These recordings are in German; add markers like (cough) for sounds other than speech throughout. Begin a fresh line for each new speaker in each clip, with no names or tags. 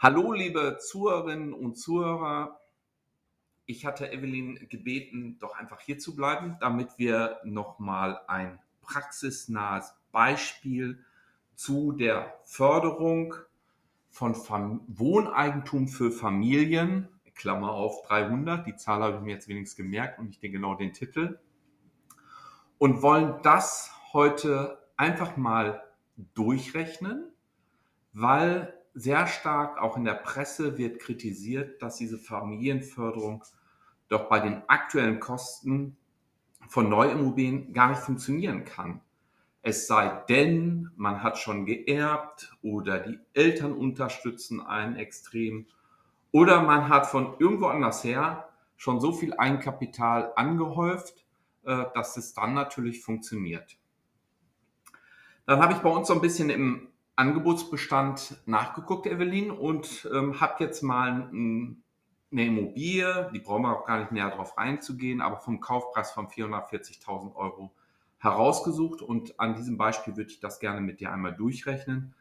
Hallo, liebe Zuhörerinnen und Zuhörer. Ich hatte Evelyn gebeten, doch einfach hier zu bleiben, damit wir nochmal ein praxisnahes Beispiel zu der Förderung von Wohneigentum für Familien, Klammer auf 300, die Zahl habe ich mir jetzt wenigstens gemerkt und nicht genau den Titel, und wollen das heute einfach mal durchrechnen, weil sehr stark, auch in der Presse wird kritisiert, dass diese Familienförderung doch bei den aktuellen Kosten von Neuimmobilien gar nicht funktionieren kann. Es sei denn, man hat schon geerbt oder die Eltern unterstützen einen extrem oder man hat von irgendwo anders her schon so viel Eigenkapital angehäuft, äh, dass es dann natürlich funktioniert. Dann habe ich bei uns so ein bisschen im Angebotsbestand nachgeguckt, Evelyn, und ähm, habe jetzt mal ein, eine Immobilie, die brauchen wir auch gar nicht näher darauf reinzugehen, aber vom Kaufpreis von 440.000 Euro herausgesucht. Und an diesem Beispiel würde ich das gerne mit dir einmal durchrechnen.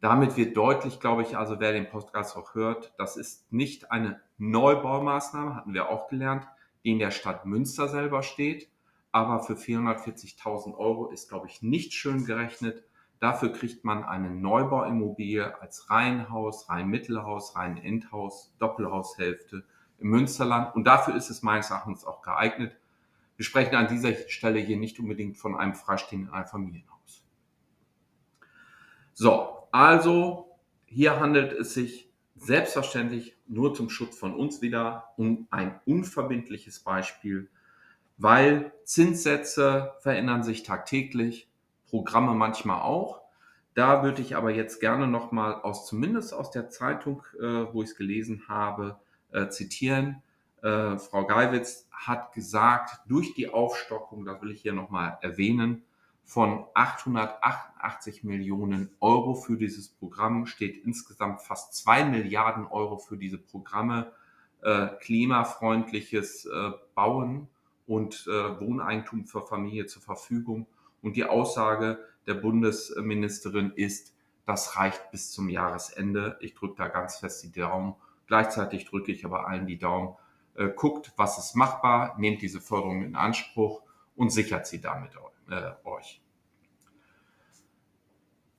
Damit wird deutlich, glaube ich, also wer den Podcast auch hört, das ist nicht eine Neubaumaßnahme, hatten wir auch gelernt, die in der Stadt Münster selber steht. Aber für 440.000 Euro ist, glaube ich, nicht schön gerechnet Dafür kriegt man eine Neubauimmobilie als Reihenhaus, Reihenmittelhaus, Reihenendhaus, Doppelhaushälfte im Münsterland. Und dafür ist es meines Erachtens auch geeignet. Wir sprechen an dieser Stelle hier nicht unbedingt von einem freistehenden Einfamilienhaus. So, also hier handelt es sich selbstverständlich nur zum Schutz von uns wieder um ein unverbindliches Beispiel, weil Zinssätze verändern sich tagtäglich. Programme manchmal auch. Da würde ich aber jetzt gerne nochmal aus, zumindest aus der Zeitung, äh, wo ich es gelesen habe, äh, zitieren. Äh, Frau Geiwitz hat gesagt, durch die Aufstockung, das will ich hier nochmal erwähnen, von 888 Millionen Euro für dieses Programm steht insgesamt fast zwei Milliarden Euro für diese Programme, äh, klimafreundliches äh, Bauen und äh, Wohneigentum für Familie zur Verfügung. Und die Aussage der Bundesministerin ist, das reicht bis zum Jahresende. Ich drücke da ganz fest die Daumen. Gleichzeitig drücke ich aber allen die Daumen. Äh, guckt, was ist machbar, nehmt diese Förderung in Anspruch und sichert sie damit äh, euch.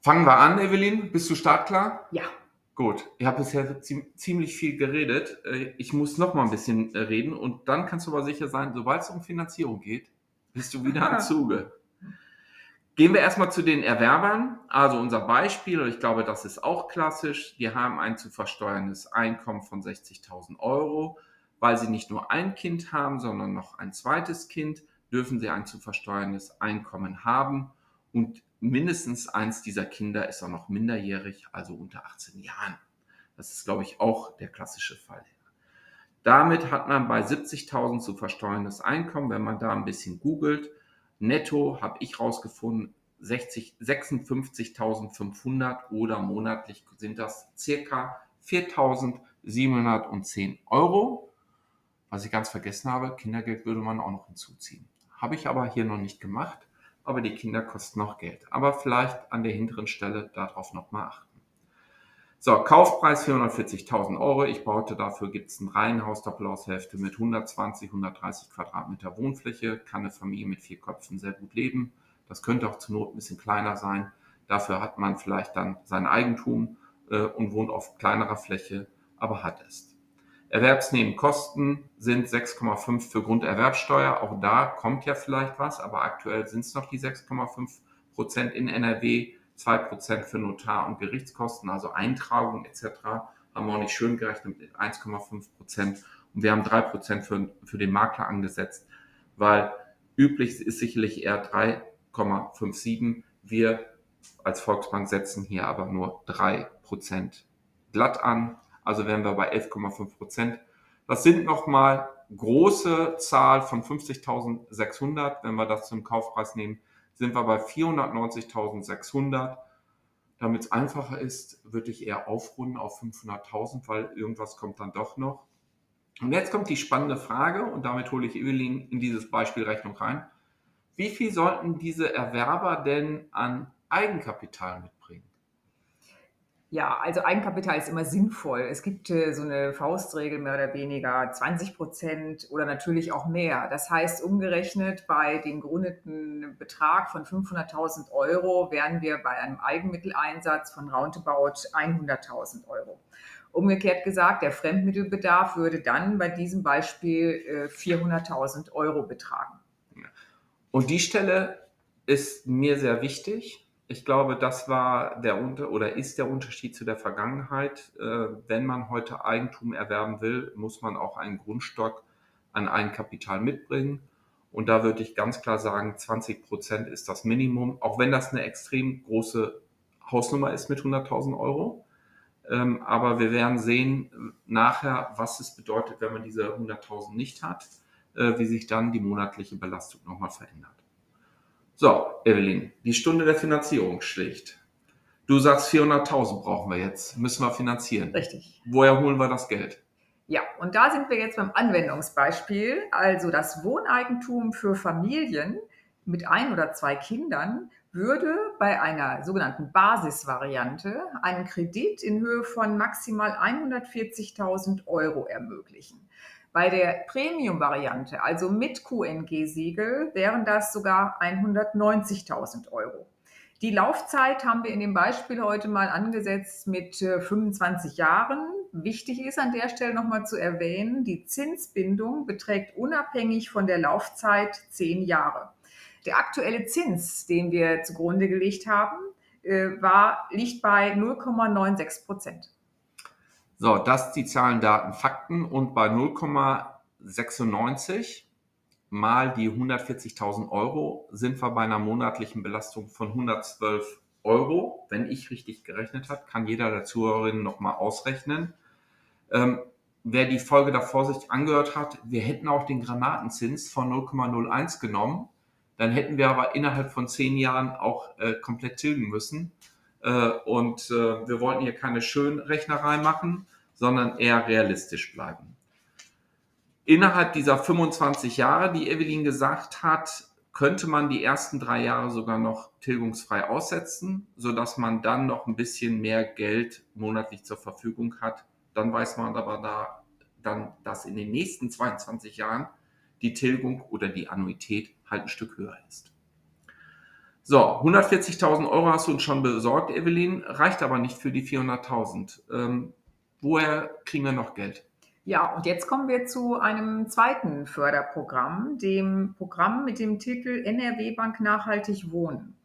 Fangen wir an, Evelyn. Bist du startklar?
Ja.
Gut, ich habe bisher ziemlich viel geredet. Äh, ich muss noch mal ein bisschen äh, reden und dann kannst du aber sicher sein, sobald es um Finanzierung geht, bist du wieder am (laughs) Zuge. Gehen wir erstmal zu den Erwerbern. Also unser Beispiel, und ich glaube, das ist auch klassisch. Die haben ein zu versteuerndes Einkommen von 60.000 Euro. Weil sie nicht nur ein Kind haben, sondern noch ein zweites Kind, dürfen sie ein zu versteuerndes Einkommen haben. Und mindestens eins dieser Kinder ist auch noch minderjährig, also unter 18 Jahren. Das ist, glaube ich, auch der klassische Fall. Damit hat man bei 70.000 zu versteuerndes Einkommen, wenn man da ein bisschen googelt, Netto habe ich rausgefunden 56.500 oder monatlich sind das circa 4.710 Euro. Was ich ganz vergessen habe, Kindergeld würde man auch noch hinzuziehen. Habe ich aber hier noch nicht gemacht, aber die Kinder kosten noch Geld. Aber vielleicht an der hinteren Stelle darauf nochmal achten. So, Kaufpreis 440.000 Euro. Ich baute dafür, gibt es ein Reihenhaus, mit 120, 130 Quadratmeter Wohnfläche. Kann eine Familie mit vier Köpfen sehr gut leben. Das könnte auch zur Not ein bisschen kleiner sein. Dafür hat man vielleicht dann sein Eigentum äh, und wohnt auf kleinerer Fläche, aber hat es. Erwerbsnebenkosten sind 6,5 für Grunderwerbsteuer. Auch da kommt ja vielleicht was, aber aktuell sind es noch die 6,5 Prozent in NRW. 2% für Notar- und Gerichtskosten, also Eintragung etc. haben wir auch nicht schön gerechnet mit 1,5%. Und wir haben 3% für, für den Makler angesetzt, weil üblich ist sicherlich eher 3 11,57. Wir als Volksbank setzen hier aber nur 3% glatt an. Also wären wir bei 11,5 Prozent. Das sind nochmal große Zahl von 50.600. Wenn wir das zum Kaufpreis nehmen, sind wir bei 490.600. Damit es einfacher ist, würde ich eher aufrunden auf 500.000, weil irgendwas kommt dann doch noch. Und jetzt kommt die spannende Frage und damit hole ich Evelyn in dieses Beispielrechnung rein. Wie viel sollten diese Erwerber denn an Eigenkapital mitbringen?
Ja, also Eigenkapital ist immer sinnvoll. Es gibt äh, so eine Faustregel mehr oder weniger 20 Prozent oder natürlich auch mehr. Das heißt, umgerechnet bei dem gerundeten Betrag von 500.000 Euro wären wir bei einem Eigenmitteleinsatz von roundabout 100.000 Euro. Umgekehrt gesagt, der Fremdmittelbedarf würde dann bei diesem Beispiel äh, 400.000 Euro betragen.
Und die Stelle ist mir sehr wichtig ich glaube, das war der Unter oder ist der Unterschied zu der Vergangenheit. Äh, wenn man heute Eigentum erwerben will, muss man auch einen Grundstock an Eigenkapital mitbringen. Und da würde ich ganz klar sagen, 20 Prozent ist das Minimum, auch wenn das eine extrem große Hausnummer ist mit 100.000 Euro. Ähm, aber wir werden sehen nachher, was es bedeutet, wenn man diese 100.000 nicht hat, äh, wie sich dann die monatliche Belastung nochmal verändert. So, Evelyn, die Stunde der Finanzierung schlägt. Du sagst, 400.000 brauchen wir jetzt, müssen wir finanzieren.
Richtig.
Woher holen wir das Geld?
Ja, und da sind wir jetzt beim Anwendungsbeispiel. Also das Wohneigentum für Familien mit ein oder zwei Kindern würde bei einer sogenannten Basisvariante einen Kredit in Höhe von maximal 140.000 Euro ermöglichen. Bei der Premium-Variante, also mit QNG-Siegel, wären das sogar 190.000 Euro. Die Laufzeit haben wir in dem Beispiel heute mal angesetzt mit 25 äh, Jahren. Wichtig ist an der Stelle nochmal zu erwähnen, die Zinsbindung beträgt unabhängig von der Laufzeit 10 Jahre. Der aktuelle Zins, den wir zugrunde gelegt haben, äh, war, liegt bei 0,96 Prozent.
So, das die Zahlen, Daten, Fakten und bei 0,96 mal die 140.000 Euro sind wir bei einer monatlichen Belastung von 112 Euro. Wenn ich richtig gerechnet habe, kann jeder der Zuhörerinnen nochmal ausrechnen. Ähm, wer die Folge davor sich angehört hat, wir hätten auch den Granatenzins von 0,01 genommen. Dann hätten wir aber innerhalb von zehn Jahren auch äh, komplett tilgen müssen. Äh, und äh, wir wollten hier keine Schönrechnerei machen, sondern eher realistisch bleiben. Innerhalb dieser 25 Jahre, die Evelyn gesagt hat, könnte man die ersten drei Jahre sogar noch tilgungsfrei aussetzen, sodass man dann noch ein bisschen mehr Geld monatlich zur Verfügung hat. Dann weiß man aber da dann, dass in den nächsten 22 Jahren die Tilgung oder die Annuität halt ein Stück höher ist. So, 140.000 Euro hast du uns schon besorgt, Evelyn, reicht aber nicht für die 400.000. Ähm, woher kriegen wir noch Geld?
Ja, und jetzt kommen wir zu einem zweiten Förderprogramm, dem Programm mit dem Titel NRW Bank Nachhaltig Wohnen.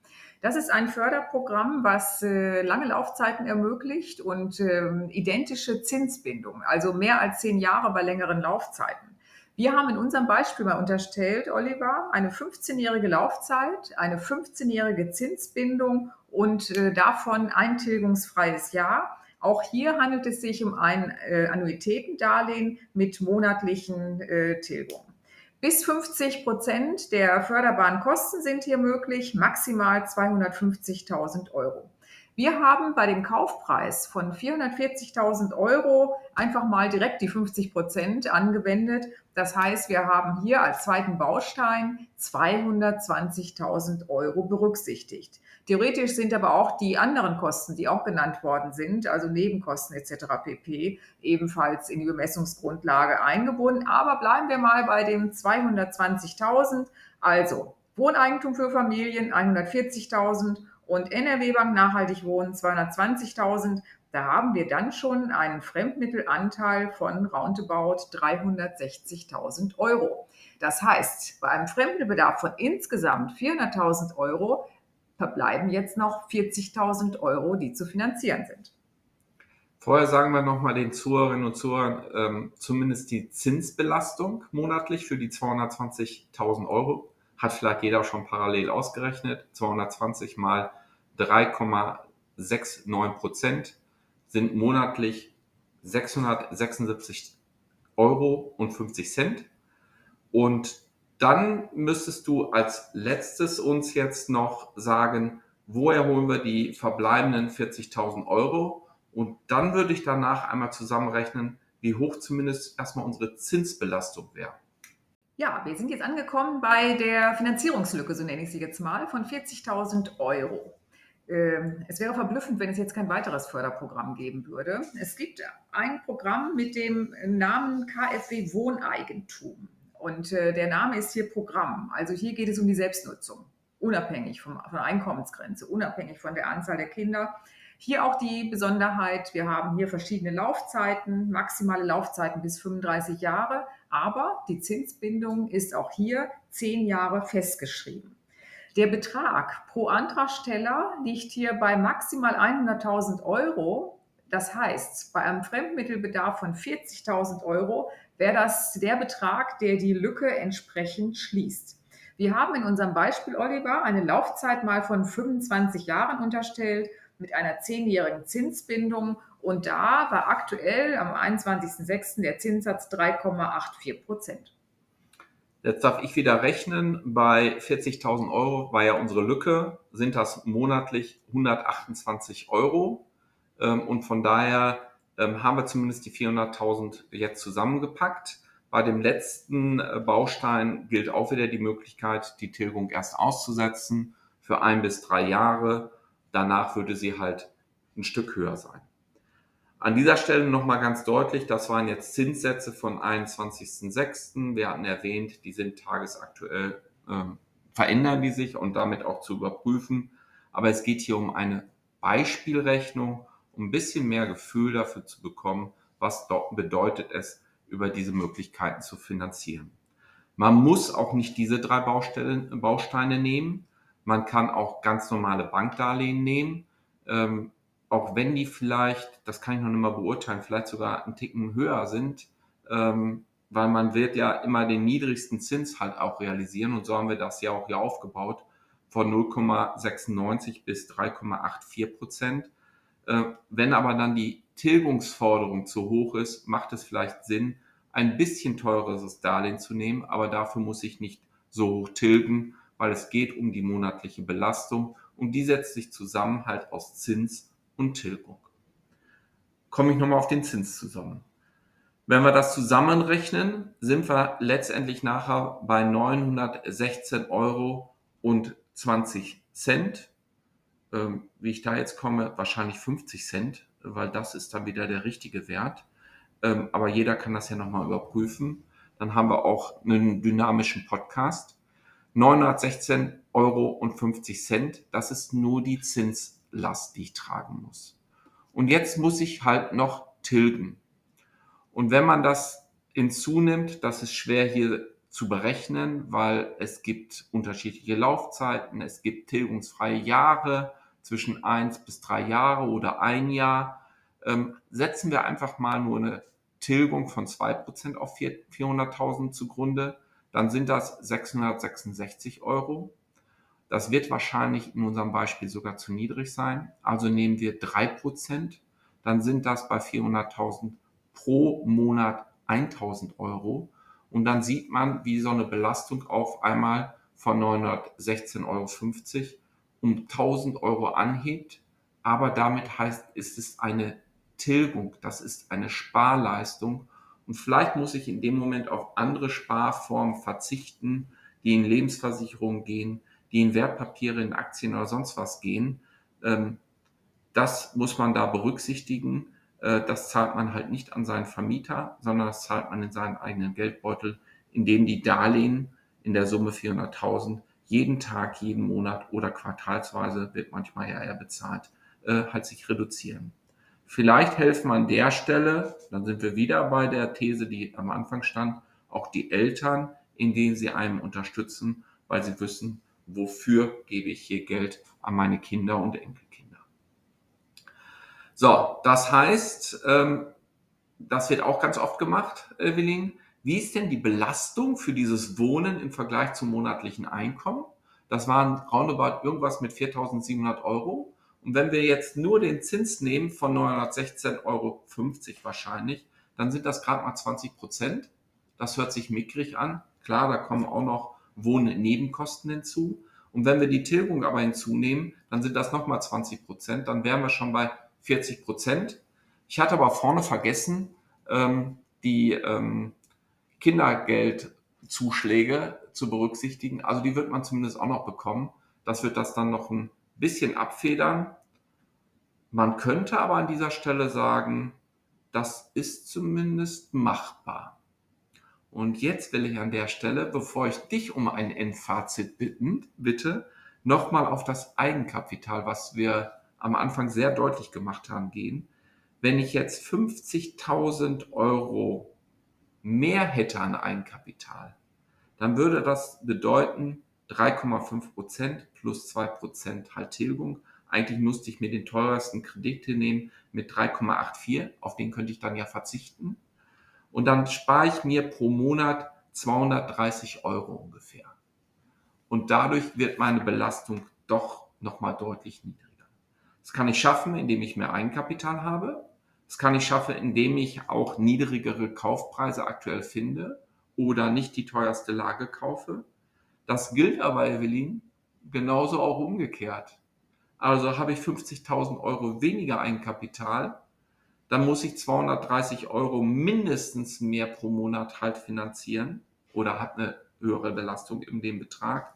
Das ist ein Förderprogramm, was äh, lange Laufzeiten ermöglicht und äh, identische Zinsbindung, also mehr als zehn Jahre bei längeren Laufzeiten. Wir haben in unserem Beispiel mal unterstellt, Oliver, eine 15-jährige Laufzeit, eine 15-jährige Zinsbindung und äh, davon ein tilgungsfreies Jahr auch hier handelt es sich um ein äh, Annuitätendarlehen mit monatlichen äh, Tilgungen. Bis 50 Prozent der förderbaren Kosten sind hier möglich, maximal 250.000 Euro. Wir haben bei dem Kaufpreis von 440.000 Euro einfach mal direkt die 50 Prozent angewendet. Das heißt, wir haben hier als zweiten Baustein 220.000 Euro berücksichtigt. Theoretisch sind aber auch die anderen Kosten, die auch genannt worden sind, also Nebenkosten etc. pp, ebenfalls in die Bemessungsgrundlage eingebunden. Aber bleiben wir mal bei dem 220.000. Also Wohneigentum für Familien 140.000 und NRW Bank Nachhaltig Wohnen 220.000. Da haben wir dann schon einen Fremdmittelanteil von roundabout 360.000 Euro. Das heißt, bei einem Fremdmittelbedarf von insgesamt 400.000 Euro verbleiben jetzt noch 40.000 Euro, die zu finanzieren sind.
Vorher sagen wir nochmal den Zuhörerinnen und Zuhörern ähm, zumindest die Zinsbelastung monatlich für die 220.000 Euro hat vielleicht jeder schon parallel ausgerechnet. 220 mal 3,69 Prozent sind monatlich 676 Euro und 50 Cent. Und dann müsstest du als letztes uns jetzt noch sagen, wo erholen wir die verbleibenden 40.000 Euro? Und dann würde ich danach einmal zusammenrechnen, wie hoch zumindest erstmal unsere Zinsbelastung wäre.
Ja, wir sind jetzt angekommen bei der Finanzierungslücke, so nenne ich sie jetzt mal, von 40.000 Euro. Ähm, es wäre verblüffend, wenn es jetzt kein weiteres Förderprogramm geben würde. Es gibt ein Programm mit dem Namen KfW Wohneigentum. Und äh, der Name ist hier Programm. Also hier geht es um die Selbstnutzung, unabhängig vom, von Einkommensgrenze, unabhängig von der Anzahl der Kinder. Hier auch die Besonderheit, wir haben hier verschiedene Laufzeiten, maximale Laufzeiten bis 35 Jahre, aber die Zinsbindung ist auch hier zehn Jahre festgeschrieben. Der Betrag pro Antragsteller liegt hier bei maximal 100.000 Euro. Das heißt, bei einem Fremdmittelbedarf von 40.000 Euro wäre das der Betrag, der die Lücke entsprechend schließt. Wir haben in unserem Beispiel, Oliver, eine Laufzeit mal von 25 Jahren unterstellt mit einer zehnjährigen Zinsbindung und da war aktuell am 21.06. der Zinssatz 3,84 Prozent.
Jetzt darf ich wieder rechnen. Bei 40.000 Euro war ja unsere Lücke, sind das monatlich 128 Euro. Ähm, und von daher ähm, haben wir zumindest die 400.000 jetzt zusammengepackt. Bei dem letzten äh, Baustein gilt auch wieder die Möglichkeit, die Tilgung erst auszusetzen für ein bis drei Jahre. Danach würde sie halt ein Stück höher sein. An dieser Stelle nochmal ganz deutlich, das waren jetzt Zinssätze von 21.06. Wir hatten erwähnt, die sind tagesaktuell, äh, verändern die sich und damit auch zu überprüfen. Aber es geht hier um eine Beispielrechnung, um ein bisschen mehr Gefühl dafür zu bekommen, was bedeutet es, über diese Möglichkeiten zu finanzieren. Man muss auch nicht diese drei Baustellen, Bausteine nehmen. Man kann auch ganz normale Bankdarlehen nehmen. Ähm, auch wenn die vielleicht, das kann ich noch nicht mal beurteilen, vielleicht sogar einen Ticken höher sind, ähm, weil man wird ja immer den niedrigsten Zins halt auch realisieren und so haben wir das ja auch hier aufgebaut von 0,96 bis 3,84 Prozent. Äh, wenn aber dann die Tilgungsforderung zu hoch ist, macht es vielleicht Sinn, ein bisschen teureres Darlehen zu nehmen, aber dafür muss ich nicht so hoch tilgen, weil es geht um die monatliche Belastung und die setzt sich zusammen halt aus Zins und Tilgung. Komme ich nochmal auf den Zins zusammen. Wenn wir das zusammenrechnen, sind wir letztendlich nachher bei 916 Euro und 20 Cent. Ähm, wie ich da jetzt komme, wahrscheinlich 50 Cent, weil das ist dann wieder der richtige Wert. Ähm, aber jeder kann das ja nochmal überprüfen. Dann haben wir auch einen dynamischen Podcast. 916 Euro und 50 Cent, das ist nur die Zins Last, die ich tragen muss. Und jetzt muss ich halt noch tilgen. Und wenn man das hinzunimmt, das ist schwer hier zu berechnen, weil es gibt unterschiedliche Laufzeiten, es gibt tilgungsfreie Jahre zwischen eins bis drei Jahre oder ein Jahr. Ähm, setzen wir einfach mal nur eine Tilgung von zwei Prozent auf 400.000 zugrunde, dann sind das 666 Euro. Das wird wahrscheinlich in unserem Beispiel sogar zu niedrig sein. Also nehmen wir drei Prozent, dann sind das bei 400.000 pro Monat 1000 Euro. Und dann sieht man, wie so eine Belastung auf einmal von 916,50 Euro um 1000 Euro anhebt. Aber damit heißt, ist es eine Tilgung, das ist eine Sparleistung. Und vielleicht muss ich in dem Moment auf andere Sparformen verzichten, die in Lebensversicherungen gehen, die in Wertpapiere, in Aktien oder sonst was gehen. Ähm, das muss man da berücksichtigen. Äh, das zahlt man halt nicht an seinen Vermieter, sondern das zahlt man in seinen eigenen Geldbeutel, indem die Darlehen in der Summe 400.000 jeden Tag, jeden Monat oder quartalsweise wird manchmal ja eher bezahlt, äh, halt sich reduzieren. Vielleicht helfen an der Stelle, dann sind wir wieder bei der These, die am Anfang stand, auch die Eltern, indem sie einem unterstützen, weil sie wissen, wofür gebe ich hier Geld an meine Kinder und Enkelkinder. So, das heißt, ähm, das wird auch ganz oft gemacht, Evelyn. wie ist denn die Belastung für dieses Wohnen im Vergleich zum monatlichen Einkommen? Das waren roundabout irgendwas mit 4.700 Euro. Und wenn wir jetzt nur den Zins nehmen von 916,50 Euro wahrscheinlich, dann sind das gerade mal 20 Prozent. Das hört sich mickrig an. Klar, da kommen auch noch Wohnnebenkosten hinzu. Und wenn wir die Tilgung aber hinzunehmen, dann sind das nochmal 20 Prozent. Dann wären wir schon bei 40 Prozent. Ich hatte aber vorne vergessen, ähm, die ähm, Kindergeldzuschläge zu berücksichtigen. Also die wird man zumindest auch noch bekommen. Das wird das dann noch ein bisschen abfedern. Man könnte aber an dieser Stelle sagen, das ist zumindest machbar. Und jetzt will ich an der Stelle, bevor ich dich um ein Endfazit bitten, bitte, nochmal auf das Eigenkapital, was wir am Anfang sehr deutlich gemacht haben, gehen. Wenn ich jetzt 50.000 Euro mehr hätte an Eigenkapital, dann würde das bedeuten 3,5 Prozent plus 2 Prozent Haltilgung. Eigentlich musste ich mir den teuersten Kredit hinnehmen mit 3,84. Auf den könnte ich dann ja verzichten. Und dann spare ich mir pro Monat 230 Euro ungefähr. Und dadurch wird meine Belastung doch nochmal deutlich niedriger. Das kann ich schaffen, indem ich mehr Eigenkapital habe. Das kann ich schaffen, indem ich auch niedrigere Kaufpreise aktuell finde oder nicht die teuerste Lage kaufe. Das gilt aber, Evelyn, genauso auch umgekehrt. Also habe ich 50.000 Euro weniger Eigenkapital, dann muss ich 230 Euro mindestens mehr pro Monat halt finanzieren oder hat eine höhere Belastung in dem Betrag.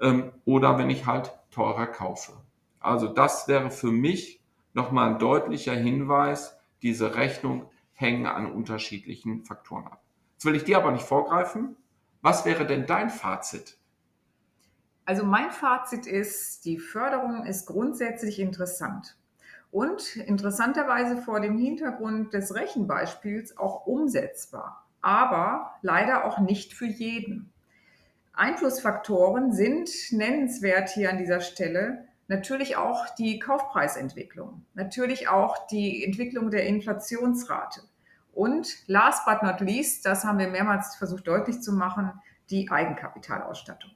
Ähm, oder wenn ich halt teurer kaufe. Also das wäre für mich nochmal ein deutlicher Hinweis, diese Rechnung hängen an unterschiedlichen Faktoren ab. Jetzt will ich dir aber nicht vorgreifen. Was wäre denn dein Fazit?
Also mein Fazit ist, die Förderung ist grundsätzlich interessant und interessanterweise vor dem Hintergrund des Rechenbeispiels auch umsetzbar, aber leider auch nicht für jeden. Einflussfaktoren sind nennenswert hier an dieser Stelle natürlich auch die Kaufpreisentwicklung, natürlich auch die Entwicklung der Inflationsrate und last but not least, das haben wir mehrmals versucht deutlich zu machen, die Eigenkapitalausstattung.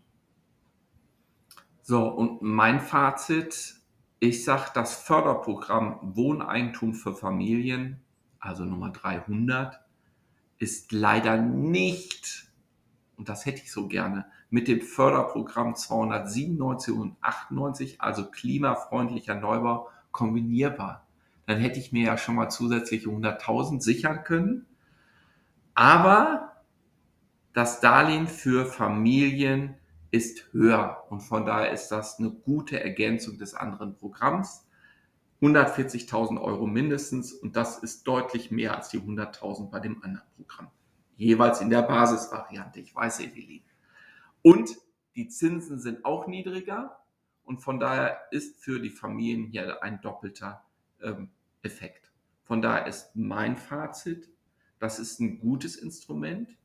So, und mein Fazit, ich sage, das Förderprogramm Wohneigentum für Familien, also Nummer 300, ist leider nicht, und das hätte ich so gerne, mit dem Förderprogramm 297 und 98, also klimafreundlicher Neubau, kombinierbar. Dann hätte ich mir ja schon mal zusätzliche 100.000 sichern können. Aber das Darlehen für Familien ist höher und von daher ist das eine gute Ergänzung des anderen Programms. 140.000 Euro mindestens und das ist deutlich mehr als die 100.000 bei dem anderen Programm. Jeweils in der Basisvariante. Ich weiß, Evelyn. Und die Zinsen sind auch niedriger und von daher ist für die Familien hier ein doppelter ähm, Effekt. Von daher ist mein Fazit, das ist ein gutes Instrument,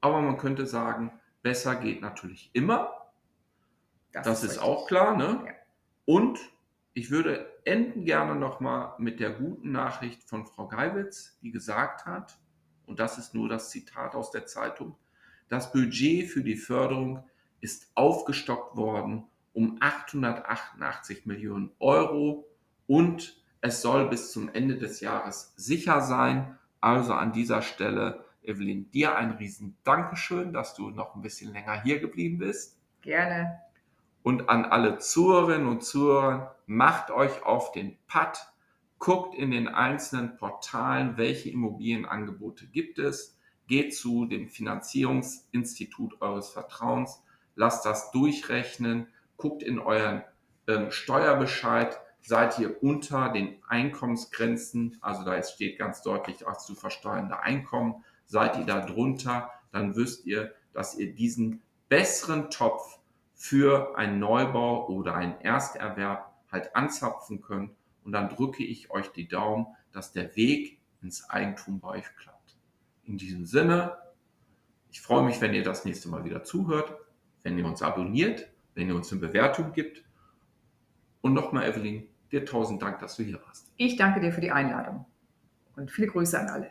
aber man könnte sagen, besser geht natürlich immer. Das, das ist, ist auch klar. Ne? Ja. Und ich würde enden gerne nochmal mit der guten Nachricht von Frau Geiwitz, die gesagt hat, und das ist nur das Zitat aus der Zeitung, das Budget für die Förderung ist aufgestockt worden um 888 Millionen Euro und es soll bis zum Ende des Jahres sicher sein. Also an dieser Stelle, Evelyn, dir ein riesen Dankeschön, dass du noch ein bisschen länger hier geblieben bist.
Gerne.
Und an alle Zuhörerinnen und Zuhörer, macht euch auf den Pad, guckt in den einzelnen Portalen, welche Immobilienangebote gibt es geht zu dem Finanzierungsinstitut eures Vertrauens, lasst das durchrechnen, guckt in euren ähm, Steuerbescheid, seid ihr unter den Einkommensgrenzen, also da steht ganz deutlich als zu versteuernde Einkommen, seid ihr da drunter, dann wisst ihr, dass ihr diesen besseren Topf für einen Neubau oder einen Ersterwerb halt anzapfen könnt und dann drücke ich euch die Daumen, dass der Weg ins Eigentum bei euch klappt. In diesem Sinne, ich freue mich, wenn ihr das nächste Mal wieder zuhört, wenn ihr uns abonniert, wenn ihr uns eine Bewertung gibt. Und nochmal, Evelyn, dir tausend Dank, dass du hier warst.
Ich danke dir für die Einladung und viele Grüße an alle.